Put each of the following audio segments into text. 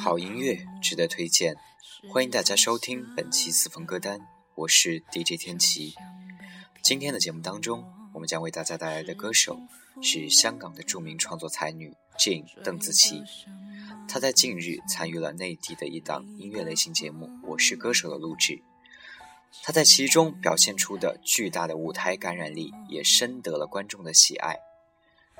好音乐值得推荐，欢迎大家收听本期四分歌单，我是 DJ 天琪。今天的节目当中，我们将为大家带来的歌手是香港的著名创作才女 Jane 邓紫棋。她在近日参与了内地的一档音乐类型节目《我是歌手》的录制，她在其中表现出的巨大的舞台感染力，也深得了观众的喜爱。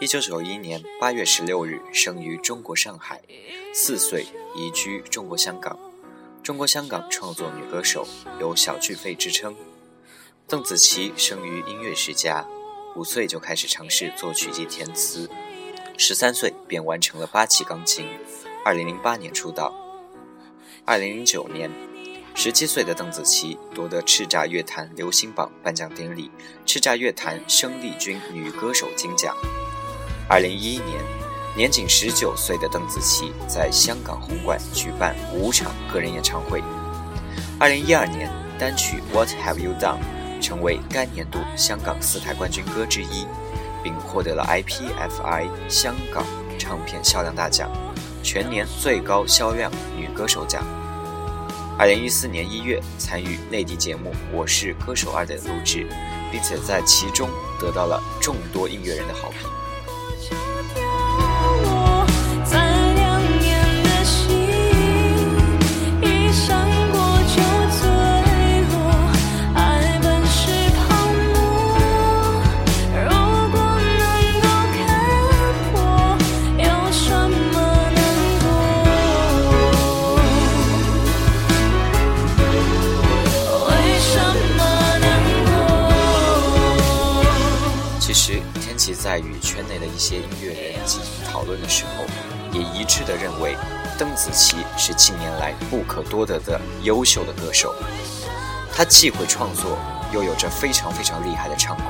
一九九一年八月十六日生于中国上海，四岁移居中国香港。中国香港创作女歌手，有“小巨肺”之称。邓紫棋生于音乐世家，五岁就开始尝试作曲及填词，十三岁便完成了八期钢琴。二零零八年出道。二零零九年，十七岁的邓紫棋夺得叱咤乐坛流行榜颁奖典礼叱咤乐坛生力军女歌手金奖。二零一一年，年仅十九岁的邓紫棋在香港红馆举办五场个人演唱会。二零一二年，单曲《What Have You Done》成为该年度香港四台冠军歌之一，并获得了 IPFI 香港唱片销量大奖全年最高销量女歌手奖。二零一四年一月，参与内地节目《我是歌手二》的录制，并且在其中得到了众多音乐人的好评。在与圈内的一些音乐人进行讨论的时候，也一致的认为，邓紫棋是近年来不可多得的优秀的歌手。她既会创作，又有着非常非常厉害的唱功。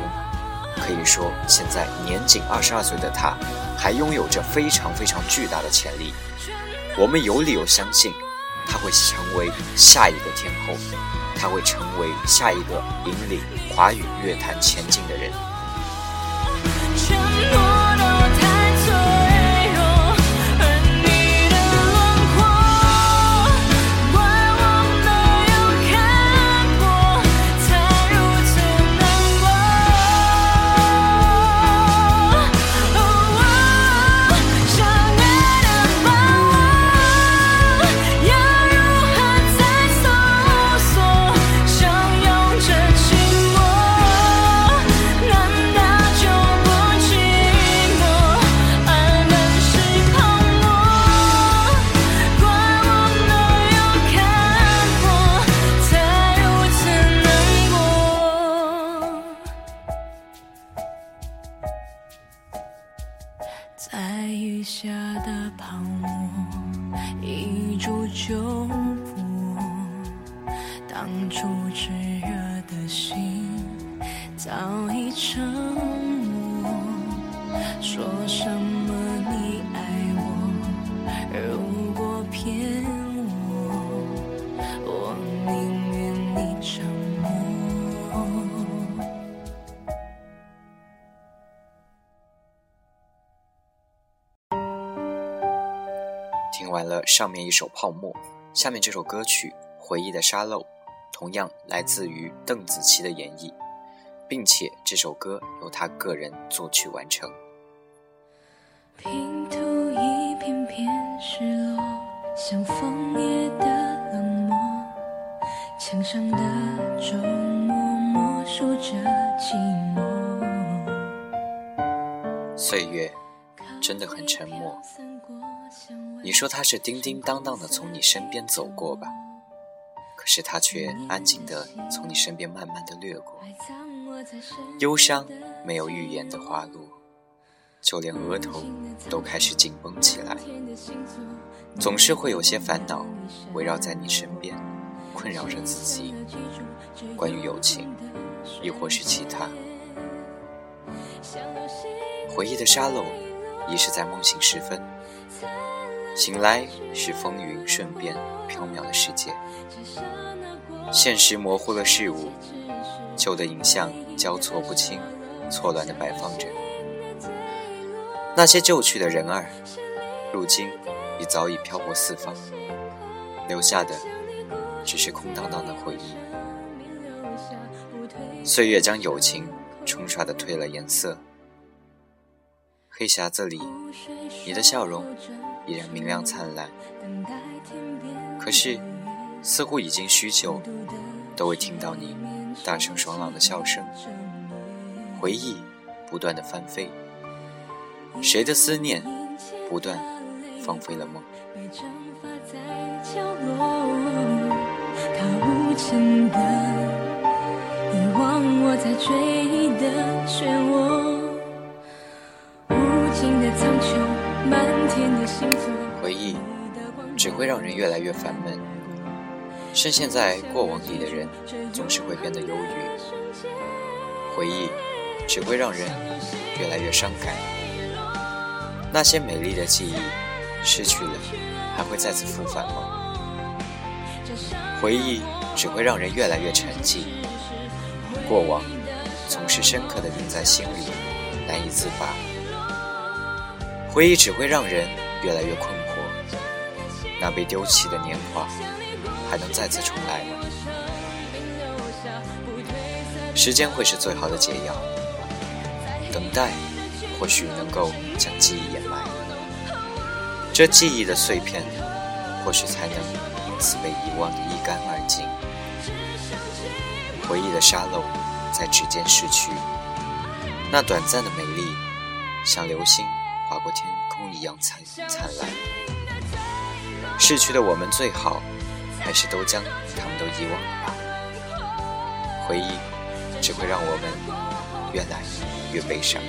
可以说，现在年仅二十二岁的她，还拥有着非常非常巨大的潜力。我们有理由相信，她会成为下一个天后，她会成为下一个引领华语乐坛前进的人。沉默。住就不当初炽热的心早已沉默，说什么？完了上面一首《泡沫》，下面这首歌曲《回忆的沙漏》，同样来自于邓紫棋的演绎，并且这首歌由她个人作曲完成。拼图一片片失落，像枫叶的冷漠，墙上的默数着寂寞。岁月真的很沉默。你说他是叮叮当当的从你身边走过吧，可是他却安静的从你身边慢慢的掠过。忧伤没有预言的花落，就连额头都开始紧绷起来。总是会有些烦恼围绕在你身边，困扰着自己。关于友情，亦或是其他。回忆的沙漏，已是在梦醒时分。醒来是风云瞬变、缥缈的世界。现实模糊了事物，旧的影像交错不清、错乱地摆放着。那些旧去的人儿，如今已早已漂泊四方，留下的只是空荡荡的回忆。岁月将友情冲刷的褪了颜色。黑匣子里，你的笑容依然明亮灿烂。可是，似乎已经许久都未听到你大声爽朗的笑声。回忆不断的翻飞，谁的思念不断放飞了梦？无情的遗忘，我在追忆的漩涡。回忆只会让人越来越烦闷，深陷在过往里的人总是会变得忧郁。回忆只会让人越来越伤感，那些美丽的记忆失去了，还会再次复返吗？回忆只会让人越来越沉寂，过往总是深刻的印在心里，难以自拔。回忆只会让人越来越困惑，那被丢弃的年华还能再次重来吗？时间会是最好的解药，等待或许能够将记忆掩埋，这记忆的碎片或许才能因此被遗忘的一干二净。回忆的沙漏在指尖逝去，那短暂的美丽像流星。划过天空一样灿灿烂，逝去的我们最好，还是都将他们都遗忘了吧。回忆只会让我们越来越悲伤。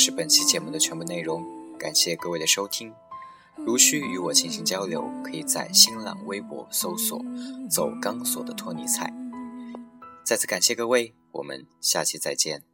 是本期节目的全部内容，感谢各位的收听。如需与我进行交流，可以在新浪微博搜索“走钢索的托尼菜”。再次感谢各位，我们下期再见。